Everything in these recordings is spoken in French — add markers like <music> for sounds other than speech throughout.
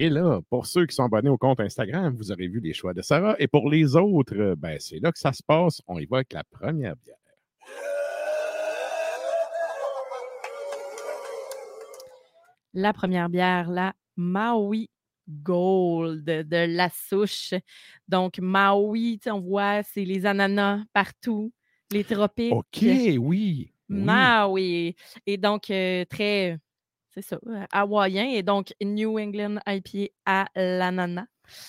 Et là, pour ceux qui sont abonnés au compte Instagram, vous aurez vu les choix de Sarah. Et pour les autres, ben, c'est là que ça se passe. On y va avec la première bière. La première bière, la Maui Gold de la souche. Donc, Maui, on voit, c'est les ananas partout, les tropiques. OK, oui. oui. Maui. Et donc, euh, très, c'est ça, euh, hawaïen. Et donc, New England IPA à l'ananas.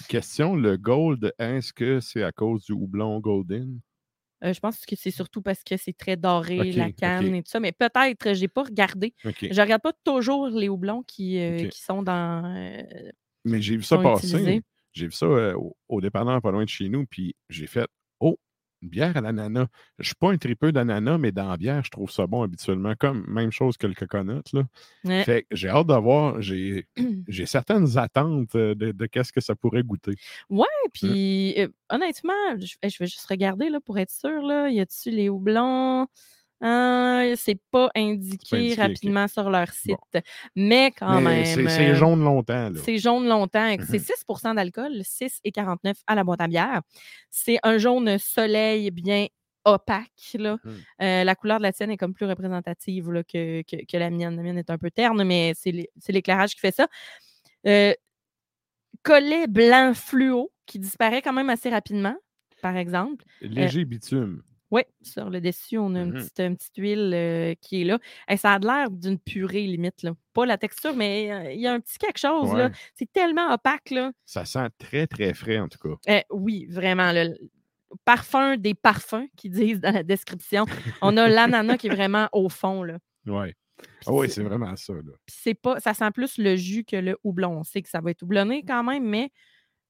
Question, le gold, est-ce que c'est à cause du houblon golden? Euh, je pense que c'est surtout parce que c'est très doré, la canne et tout ça. Mais peut-être, je n'ai pas regardé. Je regarde pas toujours les houblons qui, euh, qui sont dans. euh, Mais j'ai vu ça passer. J'ai vu ça euh, au, au dépanneur pas loin de chez nous, puis j'ai fait Oh, une bière à l'ananas. Je suis pas un tripeux d'ananas, mais dans la bière, je trouve ça bon habituellement. Comme même chose que le coconut. Là. ouais. Fait que j'ai hâte de voir. J'ai <clears throat> j'ai certaines attentes euh, de, de qu'est-ce que ça pourrait goûter. Puis, euh, honnêtement, je, je vais juste regarder là, pour être sûr. Là, y a-tu les houblons? Euh, c'est pas indiqué, rapidement sur leur site. Mais quand Mais même. c'est- c'est euh, jaune longtemps. Là. C'est jaune longtemps. C'est Mhm. 6% d'alcool, 6 et 49 à la boîte à bière. C'est un jaune soleil bien opaque. Là. Mhm. Euh, la couleur de la tienne est comme plus représentative là, que, que- que la mienne. La mienne est un peu terne, mais c'est l'éclairage qui fait ça. Euh, collet blanc fluo qui disparaît quand même assez rapidement, par exemple. Léger bitume. Oui, sur le dessus, on a une, Mhm. petite, une petite huile euh, qui est là. Et ça a l'air d'une purée, limite. Là. Pas la texture, mais euh, il y a un petit quelque chose. Ouais. C'est tellement opaque. Là. Ça sent très, très frais, en tout cas. Euh, oui, vraiment. le parfum des parfums qui disent dans la description. On a l'ananas qui est vraiment au fond. Là. <laughs> Ouais. Puis Ah oui, c'est- vraiment ça. Là. pas, ça sent plus le jus que le houblon. On sait que ça va être houblonné quand même, mais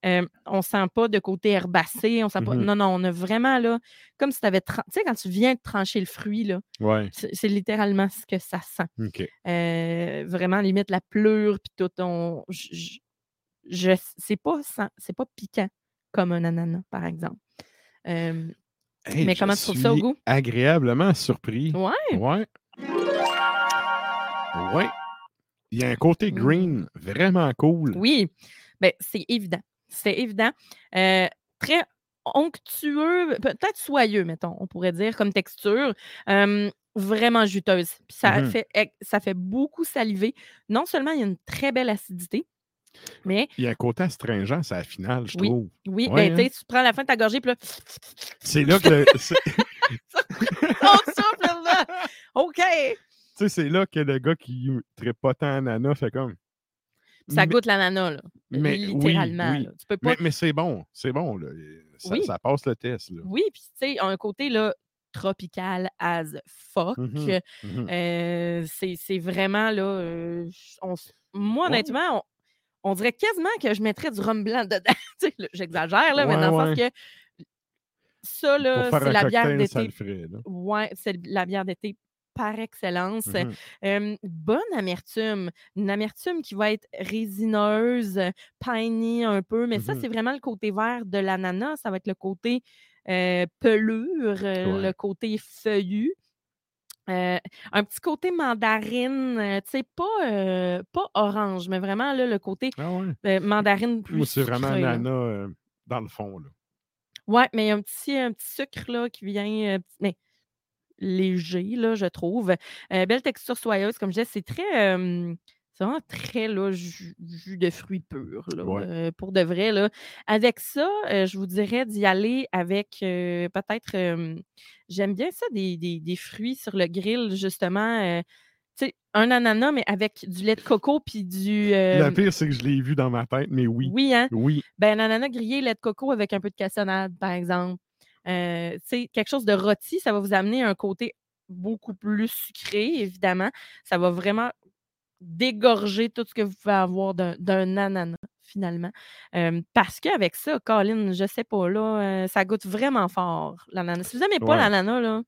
euh, on sent pas de côté herbacé. On sent pas. Mhm. Non, non, on a vraiment là, comme si tu avais. Tu sais, quand tu viens de trancher le fruit, là, Ouais. c'est littéralement ce que ça sent. Euh, vraiment, limite la pleure, puis tout. On, je, je- c'est pas, sen- c'est pas piquant comme un ananas, par exemple. Euh, Hey, Mais comment tu trouves ça au goût? Agréablement surpris. ouais. Ouais. Ouais. Il y a un côté Mm. green vraiment cool. Oui, ben, c'est évident. C'est évident. Euh, très onctueux, peut-être soyeux, mettons, on pourrait dire, comme texture. Euh, vraiment juteuse. Puis ça, Mhm. fait, ça fait beaucoup saliver. Non seulement il y a une très belle acidité, mais Il y a un côté astringent, c'est la finale, je Oui. trouve. oui, Ouais, ben, tu sais, hein? tu prends la fin de ta gorgée, puis là, C'est là que <laughs> le- <laughs> on souffle là. OK! tu sais, c'est là que le gars qui ne pas tant ananas fait comme. Ça Mais- goûte l'ananas, là. mais littéralement. oui. là. Tu peux pas Mais, mais c'est bon, c'est bon. Là. Ça, Oui. ça passe le test. Là. Oui, puis tu sais, un côté là, tropical as fuck. Mhm, mhm. Euh, c'est vraiment là. euh, on moi, Ouais. honnêtement, on, on dirait quasiment que je mettrais du rhum blanc dedans. <laughs> Là, J'exagère, là, mais Ouais, dans le sens que ça, là, c'est la bière d'été. Ouais, c'est la bière d'été par excellence. Euh, bonne amertume. Une amertume qui va être résineuse, piney un peu, mais ça, Mhm. c'est vraiment le côté vert de l'ananas. Ça va être le côté euh, pelure, Ouais. le côté feuillu. Euh, un petit côté mandarine, euh, tu sais, pas, euh, pas orange, mais vraiment là, le côté Ah ouais. mandarine plus c'est vraiment ananas dans le fond. Là. Ouais, mais il y a un petit, un petit sucre là, qui vient, mais léger, là, je trouve. Euh, belle texture soyeuse, comme je disais, c'est très. euh, c'est vraiment très là, jus, jus de fruits purs, là, Ouais. euh, pour de vrai. Là. Avec ça, euh, je vous dirais d'y aller avec euh, peut-être. J'aime bien ça, des, des- des fruits sur le grill, justement. tu sais, un ananas, mais avec du lait de coco puis du. Le pire, c'est que je l'ai vu dans ma tête, mais oui. oui, hein? Oui. Ben, un ananas grillé, lait de coco avec un peu de cassonade, par exemple. Euh, quelque chose de rôti, ça va vous amener un côté beaucoup plus sucré, évidemment. Ça va vraiment dégorger tout ce que vous pouvez avoir d'un ananas, finalement. Euh, parce qu'avec ça, Colin, je sais pas, là, euh, ça goûte vraiment fort, l'ananas. Si vous n'aimez pas Ouais. l'ananas, là,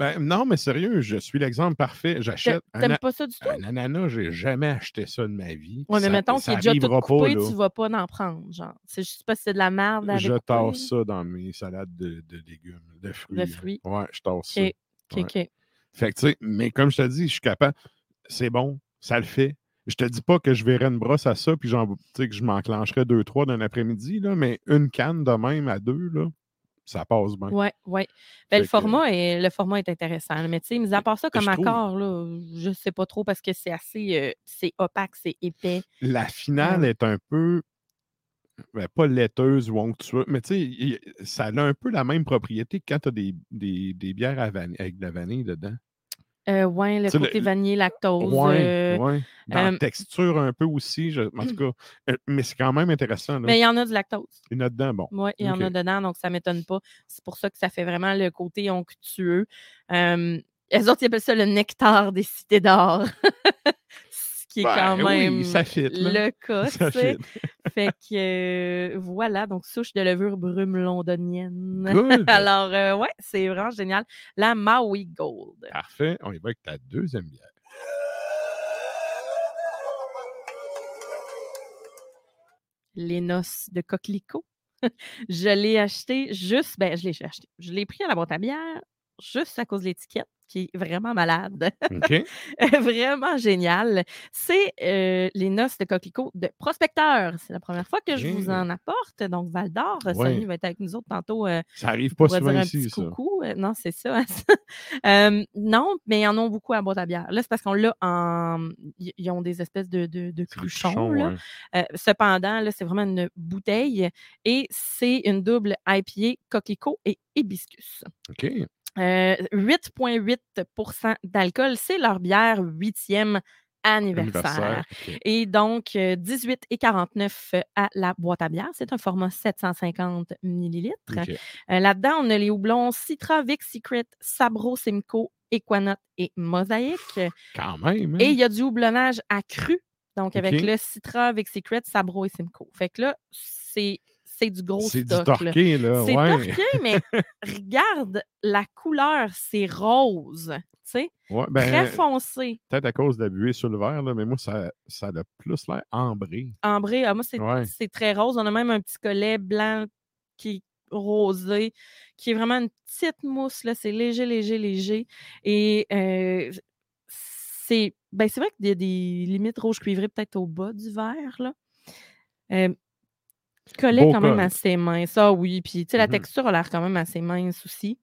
Ben, non, mais sérieux, je suis l'exemple parfait. J'achète un, t'aimes pas ça du tout? un ananas, j'ai jamais acheté ça de ma vie. Oui, mais Ça- mettons qu'il est déjà tout arrivera coupé, pas, tu vas pas en prendre, genre. C'est juste pas si c'est de la merde à Je tasse ça dans mes salades de, de légumes, de fruits. là. fruits. Ouais, je tasse ça. OK, Ouais. OK. Fait que, tu sais, mais comme je te dis, je suis capable. C'est bon, ça le fait. Je te dis pas que je verrais une brosse à ça, puis que je m'enclencherais deux, trois d'un après-midi, là, mais une canne de même à deux, là, ça passe bien. Oui, oui. Fait le, que- format est, le format est intéressant. Mais tu sais, mis à part ça, comme je trouve- accord, là, je sais pas trop parce que c'est assez euh, c'est opaque, c'est épais. La finale Ouais. est un peu. ben, pas laiteuse ou onctueuse, mais tu sais, ça a un peu la même propriété que quand tu as des, des, des bières à vanille- avec de la vanille dedans. Euh, ouais, le sais, le- côté vanille, lactose. Ouais, euh, ouais. Dans euh, la texture un peu aussi, je- en tout cas. euh, mais c'est quand même intéressant. Là. Mais il y en a du lactose. Il y en a dedans, bon. Oui, il y en a dedans, donc ça ne m'étonne pas. C'est pour ça que ça fait vraiment le côté onctueux. Euh, les autres, ils appellent ça le nectar des cités d'or. <laughs> Qui est Ben quand oui, même ça fit, là. le <laughs> cas. Ça fit. Fait que euh, voilà, donc souche de levure brume londonienne. Good. <laughs> Alors, euh, ouais, c'est vraiment génial. La Maui Gold. Parfait. On y va avec ta deuxième bière. Les noces de coquelicot. <laughs> je l'ai acheté juste, ben, je l'ai acheté. Je l'ai pris à la boîte à bière juste à cause de l'étiquette qui est vraiment malade. <laughs> Vraiment génial. C'est euh, les noces de coquelicot de prospecteur. C'est la première fois que je vous en apporte. Donc, Val d'Or, Ouais. Va être avec nous autres tantôt. euh, Ça arrive pas souvent dire un ici, petit ça. coucou. Euh, non, c'est ça. Euh, non, mais ils en ont beaucoup à boîte à bière. Là, c'est parce qu'on l'a en. Ils ont des espèces de, cruchons. cruchons, là. ouais. Cependant, là, c'est vraiment une bouteille et c'est une double IPA coquelicot et hibiscus. OK. Euh, 8,8% d'alcool, c'est leur bière huitième anniversaire. Anniversaire. Et donc, euh, 18 et 49 à la boîte à bière. C'est un format 750 millilitres. OK. Euh, Là-dedans, on a les houblons Citra, Vic Secret, Sabro, Simcoe, Equanote et Mosaïque. Quand même. hein? Et il y a du houblonnage accru, donc avec le Citra, Vic Secret, Sabro et Simcoe. Fait que là, c'est c'est du gros C'est du stock. là. torqué, là. C'est ouais. torqué, mais <laughs> regarde la couleur, c'est rose, tu sais, Ouais, très ben, foncé. peut-être à cause de la buée sur le verre, là, mais moi, ça, ça a plus l'air ambré. Ambré, ah, moi, c'est Ouais. très rose. On a même un petit collet blanc qui est rosé, qui est vraiment une petite mousse, là. C'est léger, léger, léger. Et euh, c'est ben, c'est vrai qu'il y a des limites rouge cuivré peut-être au bas du verre, là. Euh, collet Beau quand même assez mince. Ah oui, puis tu sais, la Mhm. texture a l'air quand même assez mince aussi.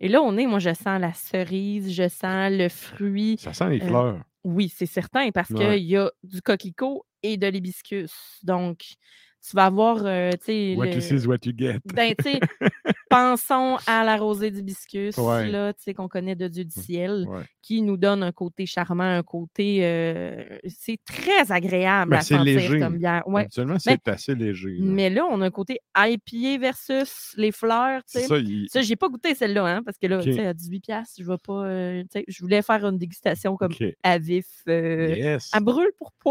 Et là, on est, moi, je sens la cerise, je sens le fruit. Ça sent les Euh, fleurs. Oui, c'est certain, parce Ouais. qu'il y a du coquelicot et de l'hibiscus. Donc, tu vas avoir, euh, tu sais, What le- you see is what you get. ben, tu sais, <laughs> pensons à la rosée d'hibiscus, Ouais. là, tu sais, qu'on connaît de Dieu du ciel, Ouais. qui nous donne un côté charmant, un côté, euh, c'est très agréable Ben, à c'est sentir léger. comme bière. Ouais. Habituellement, c'est assez léger. là. Mais là, on a un côté IPA versus les fleurs, tu sais. ça, il- Ça, j'ai pas goûté celle-là, hein, parce que là, tu sais, à 18$, piastres, je vais pas, euh, tu sais, je voulais faire une dégustation comme à vif, Yes. à brûle pour pas.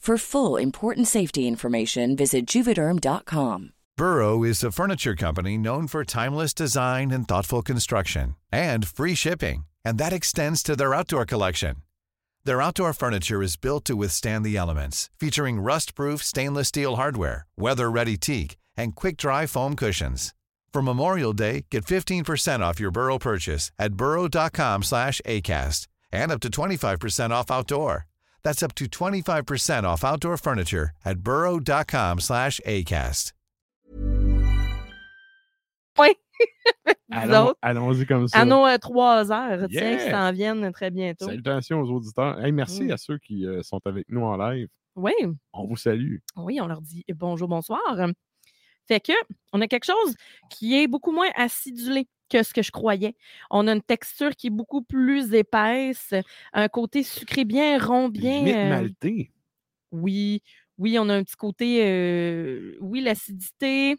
For full important safety information, visit juvederm.com. Burrow is a furniture company known for timeless design and thoughtful construction and free shipping, and that extends to their outdoor collection. Their outdoor furniture is built to withstand the elements, featuring rust-proof stainless steel hardware, weather-ready teak, and quick-dry foam cushions. For Memorial Day, get 15% off your Burrow purchase at burrow.com slash ACAST and up to 25% off outdoor. That's up to 25% off outdoor furniture at burrow.com slash ACAST. Oui. Allons- Allons-y comme ça. à nos euh, trois heures, tiens, Yeah. qui s'en viennent très bientôt. Salutations aux auditeurs. Hey, merci Mm. à ceux qui euh, sont avec nous en live. Oui, On vous salue. oui, on leur dit bonjour, bonsoir. Fait que, on a quelque chose qui est beaucoup moins acidulé que ce que je croyais. On a une texture qui est beaucoup plus épaisse, un côté sucré bien rond, bien. Limite euh, maltais. Oui, oui, on a un petit côté, euh, oui, l'acidité,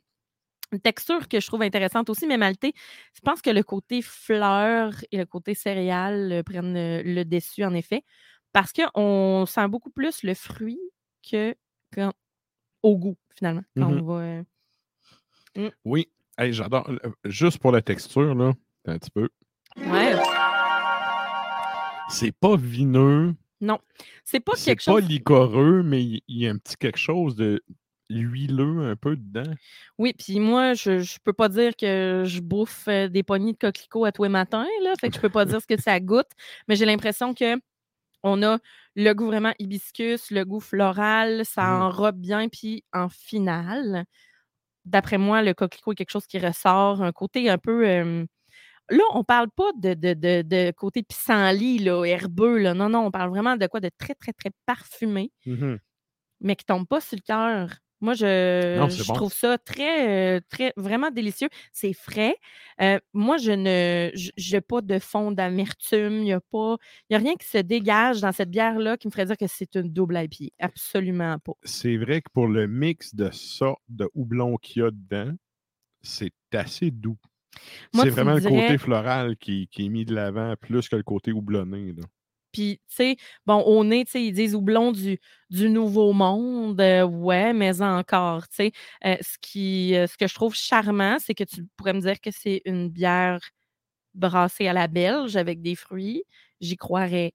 une texture que je trouve intéressante aussi, mais maltais. Je pense que le côté fleur et le côté céréales euh, prennent euh, le dessus, en effet, parce qu'on sent beaucoup plus le fruit que quand- au goût, finalement, quand Mhm. on va. euh, Oui. Hey, j'adore. Euh, Juste pour la texture, là, un petit peu. Ouais, C'est pas vineux. c'est pas C'est quelque pas chose. liquoreux, mais il y a un petit quelque chose de huileux un peu dedans. Oui, puis moi, je, je peux pas dire que je bouffe euh, des poignées de coquelicots à tous les matins, là. Fait que je peux pas <laughs> dire ce que ça goûte, mais j'ai l'impression que on a le goût vraiment hibiscus, le goût floral, ça Mhm. enrobe bien, puis en finale, d'après moi, le coquelicot est quelque chose qui ressort, un côté un peu. euh, Là, on parle pas de, de, de, de côté pissenlit, là, herbeux, là. Non, non, on parle vraiment de quoi de très, très, très parfumé Mhm. mais qui tombe pas sur le cœur. Moi, je, Non, c'est je bon. trouve ça très, euh, très, vraiment délicieux. C'est frais. Euh, moi, je ne, j'ai pas de fond d'amertume. Il n'y a pas, il y a rien qui se dégage dans cette bière-là qui me ferait dire que c'est une double IPA. Absolument pas. C'est vrai que pour le mix de sortes de houblon qu'il y a dedans, c'est assez doux. C'est vraiment me le côté floral qui, qui est mis de l'avant plus que le côté houblonné. là. Puis, tu sais, bon, au nez, tu sais, ils disent houblon du, du nouveau monde. euh, ouais, mais encore, tu sais. Euh, ce, qui, euh, ce que je trouve charmant, c'est que tu pourrais me dire que c'est une bière brassée à la belge avec des fruits. J'y croirais.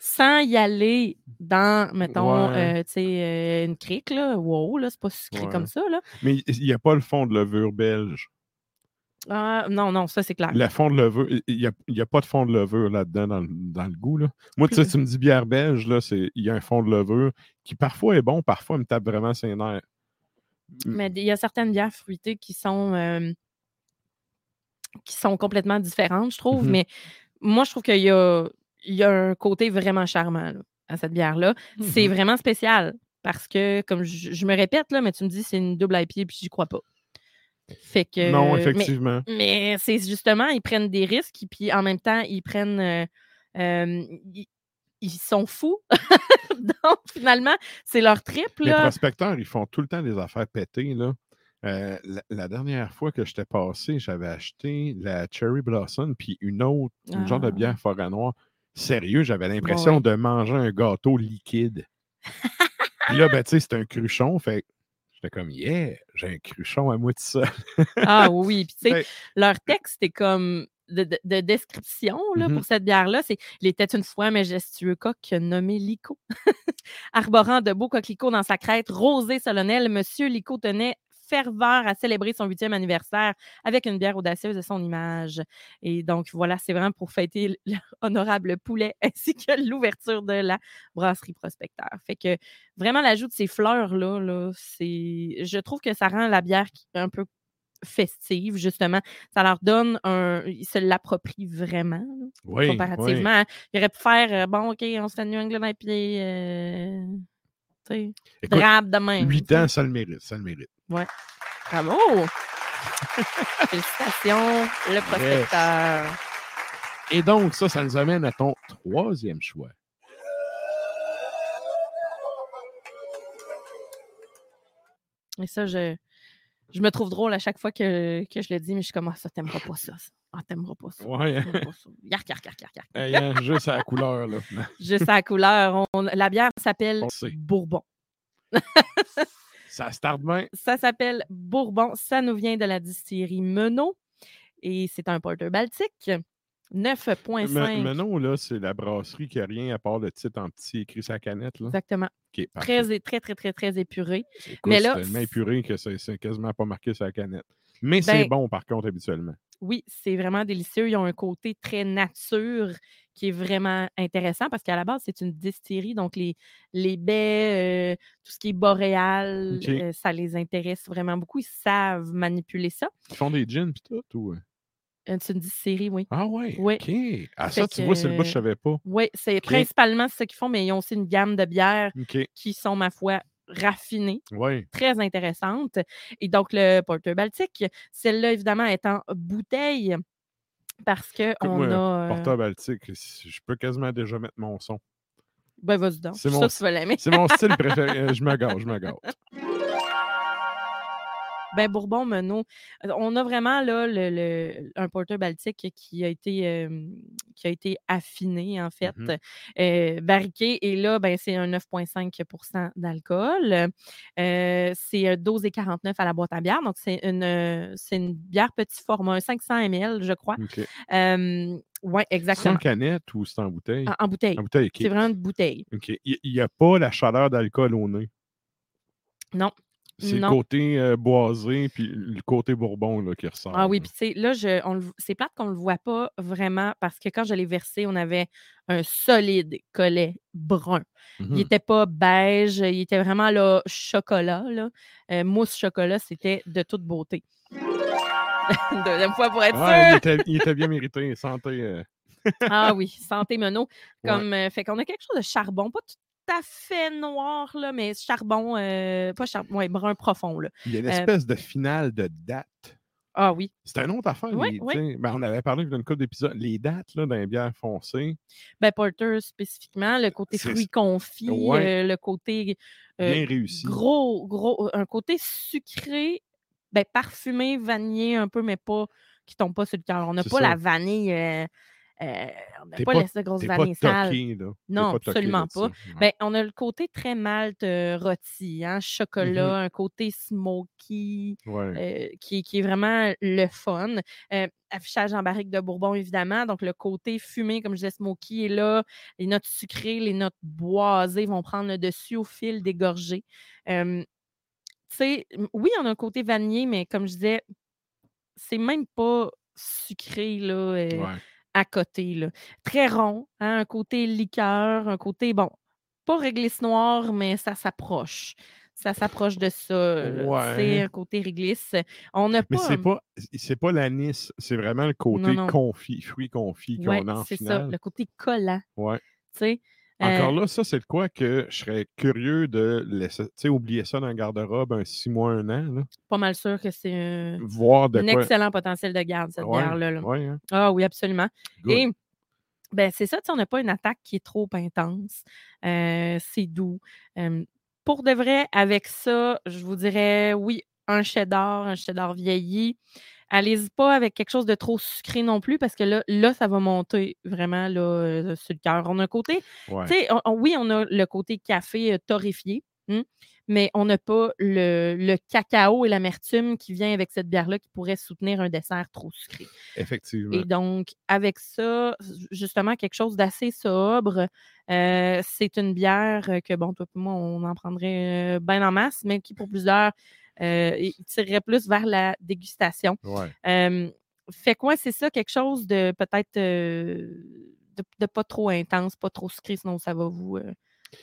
Sans y aller dans, mettons, Ouais. tu sais, une crique, là. Wow, là, c'est pas sucré Ouais. comme ça, là. Mais il n'y a pas le fond de levure belge. Ah, non, non, ça, c'est clair. Le fond de levure, il n'y a, y a pas de fond de levure là-dedans dans, le- dans le goût. Là. Moi, tu sais, tu me dis bière belge, il y a un fond de levure qui parfois est bon, parfois me tape vraiment ses nerfs. Mais il y a certaines bières fruitées qui sont, euh, qui sont complètement différentes, je trouve. Mhm. Mais moi, je trouve qu'il y a, il y a un côté vraiment charmant là, à cette bière-là. C'est Mhm. vraiment spécial parce que, comme je, je me répète, là, mais tu me dis c'est une double IPA puis j'y crois pas. Fait que, non, effectivement. mais c'est justement, ils prennent des risques, et puis en même temps, ils prennent. euh, euh, ils, ils sont fous. <laughs> Donc, finalement, c'est leur trip. Les prospecteurs, ils font tout le temps des affaires pétées. Là. Euh, la, la dernière fois que j'étais passé, j'avais acheté la Cherry Blossom puis une autre, une genre de Ah. bière forêt noire. Sérieux, j'avais l'impression ouais. de manger un gâteau liquide. <laughs> Puis là, ben, tu sais, c'est un cruchon. Fait j'étais comme, yeah, j'ai un cruchon à moi ça. Ah oui, puis tu sais, leur texte est comme de, de- de description là, Mhm. pour cette bière-là. C'est Il était une fois majestueux coq nommé Lico. <laughs> Arborant de beaux coquelicots dans sa crête rosée solennelle, Monsieur Lico tenait ferveur à célébrer son huitième anniversaire avec une bière audacieuse de son image. Et donc, voilà, c'est vraiment pour fêter l'honorable <laughs> poulet ainsi que l'ouverture de la brasserie prospecteur. Fait que vraiment, l'ajout de ces fleurs-là, là, c'est... je trouve que ça rend la bière qui- un peu festive, justement. Ça leur donne un... Ils se l'approprient vraiment, Oui, comparativement. à- Ils auraient pu faire, euh, bon, OK, on se fait New England IPA, euh, Écoute, drabe de même. 8 tu sais. ans, ça le mérite, ça le mérite. Bravo! <laughs> Félicitations, le prospecteur. Et donc, ça, ça nous amène à ton troisième choix. Et ça, je, je me trouve drôle à chaque fois que, que je le dis, mais je suis comme, ah, ça, t'aimeras pas ça. Ah, t'aimeras pas ça. Ouais, t'aimeras pas ça. Yark, yark, yark, yark, yark. Hey, hein, juste à la couleur, là. <laughs> Juste à la couleur. on- la bière s'appelle. Bourbon. Ça start bien. Ça s'appelle Bourbon. Ça nous vient de la distillerie Menot. Et c'est un porter baltique. 9,5. Me- Menon, là, c'est la brasserie qui a rien à part le titre en petit écrit sur la canette. Là. Exactement. Très, très, très, très, très épuré. Écoute, mais là, c'est tellement épuré que c'est quasiment pas marqué sur la canette. Mais Ben, c'est bon, par contre, habituellement. Oui, c'est vraiment délicieux. Ils ont un côté très nature qui est vraiment intéressant parce qu'à la base, c'est une distillerie. Donc, les, les baies, euh, tout ce qui est boréal, euh, ça les intéresse vraiment beaucoup. Ils savent manipuler ça. Ils font des gins pis tout, ou... euh? C'est une distillerie, oui. Ah ouais, Oui. OK. Ah, Fait ça, tu vois, c'est le bout que je savais pas. Oui, c'est principalement ce qu'ils font, mais ils ont aussi une gamme de bières qui sont, ma foi, raffinées. ouais. très intéressante. Et donc, le Porter Baltique, celle-là, évidemment, est en bouteille parce qu'on Écoute-moi, a. euh, Porteur Baltique, je peux quasiment déjà mettre mon son. Ben, vas-y donc. C'est mon ça que tu vas l'aimer. C'est mon style préféré. <laughs> Euh, Je me gâte, je me gâte. Ben, Bourbon, Menot. euh, On a vraiment là le, le- un porteur baltique qui a été, euh, qui a été affiné, en fait, Mhm. euh, barriqué. Et là, ben, c'est un 9,5% d'alcool. Euh, c'est un 12,49 à la boîte à bière. Donc, c'est une, c'est une bière petit format, un 500 ml, je crois. Oui, C'est en exactement. canette ou c'est en bouteille? En, en bouteille. En bouteille. C'est vraiment une bouteille. OK. Il n'y a pas la chaleur d'alcool au nez? Non. C'est le côté euh, boisé puis le côté bourbon là, qui ressort. Ah oui, puis tu sais, là, je, on c'est plate qu'on ne le voit pas vraiment parce que quand je l'ai versé, on avait un solide collet brun. Il n'était pas beige, il était vraiment là, chocolat, là. Euh, mousse chocolat, c'était de toute beauté. <laughs> Deuxième fois pour être Ouais, il, sûr. était, il était bien <laughs> mérité. Santé. euh, Ah oui, santé. Ouais. Comme, euh, fait qu'on a quelque chose de charbon, pas tout à fait noir, là, mais charbon, euh, pas charbon, ouais, brun profond, là. Il y a une Euh, espèce de finale de date. Ah oui. C'est une autre affaire. Les- sais, ben, on avait parlé d'une couple d'épisodes. Les dates là, dans les bières foncées, Ben, Porter spécifiquement, le côté confits, Ouais. euh, le côté euh, bien réussi. gros, gros, un côté sucré, ben, parfumé, vanillé un peu, mais pas qui tombe pas sur le cœur. On n'a pas ça. la vanille. euh, euh, on n'a pas, pas- laissé de grosse sale. toqué, là. Non, pas absolument pas. Ben, on a le côté très malt euh, rôti, hein, chocolat, un côté smoky, Ouais. euh, qui, qui est vraiment le fun. Affichage en barrique de Bourbon, évidemment. Donc, le côté fumé, comme je disais, smoky est là. Les notes sucrées, les notes boisées vont prendre le dessus au fil des gorgées. Tu sais, m- oui, on a un côté vanillé, mais comme je disais, c'est même pas sucré, là. ouais. À côté. Là. Très rond, hein, un côté liqueur, un côté, bon, pas réglisse noire, mais ça s'approche. Ça s'approche de ça. Ouais. C'est un côté réglisse. On n'a Mais pas. c'est pas, c'est pas l'anis, c'est vraiment le côté Non, non. confit, fruits confits qu'on Ouais, a en c'est ça, le côté collant. Ouais. Tu sais. Encore Euh, là, ça, c'est de quoi que je serais curieux de laisser, tu sais, oublier ça dans le garde-robe un six mois, un an, là. pas mal sûr que c'est un, voir de un quoi. excellent potentiel de garde, cette Ouais, bière-là. là. ouais, hein. Ah oui, absolument. Good. Et ben, c'est ça, tu sais, on n'a pas une attaque qui est trop intense. Euh, c'est doux. Euh, pour de vrai, avec ça, je vous dirais oui, un cheddar, un cheddar vieilli. Allez-y pas avec quelque chose de trop sucré non plus, parce que là, là ça va monter vraiment là, euh, sur le cœur. On a un côté, Ouais. tu sais, on- on- oui, on a le côté café euh, torréfié, hein, mais on n'a pas le, le cacao et l'amertume qui vient avec cette bière-là qui pourrait soutenir un dessert trop sucré. Effectivement. Et donc, avec ça, justement, quelque chose d'assez sobre. euh, c'est une bière que, bon, toi et moi, on en prendrait bien en masse, mais qui, pour plusieurs, il tirerait plus vers la dégustation. Ouais. Euh, fait quoi, c'est ça, quelque chose de peut-être euh, de, de pas trop intense, pas trop sucré, sinon ça va vous, euh,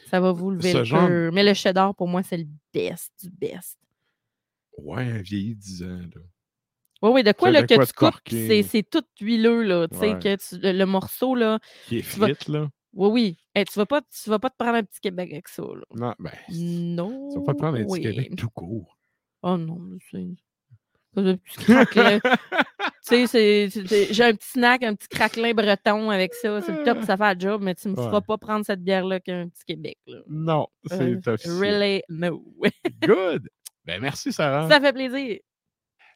ça va vous lever Ce le genre-. Mais le cheddar, pour moi, c'est le best du best. Ouais, vieilli 10 ans. Là. Oui, oui, de quoi, là, de que quoi tu coupes, c'est tout huileux, là, tu sais, Ouais. que tu- le, le morceau, là, Qui est vas- frite, là. oui, oui, Hey, tu vas pas, tu vas pas te prendre un petit Québec avec ça, là. Non, ben, Non. tu vas pas te prendre un petit. Québec tout court. Oh non, c'est... c'est un petit craquelin. tu sais, j'ai un petit snack, un petit craquelin breton avec ça. C'est le top, ça fait le job, mais tu me feras pas prendre cette bière-là qu'un petit Québec. Là. Non, Euh, c'est officiel. Really, no. <laughs> Good! Ben, merci, Sarah. ça fait plaisir.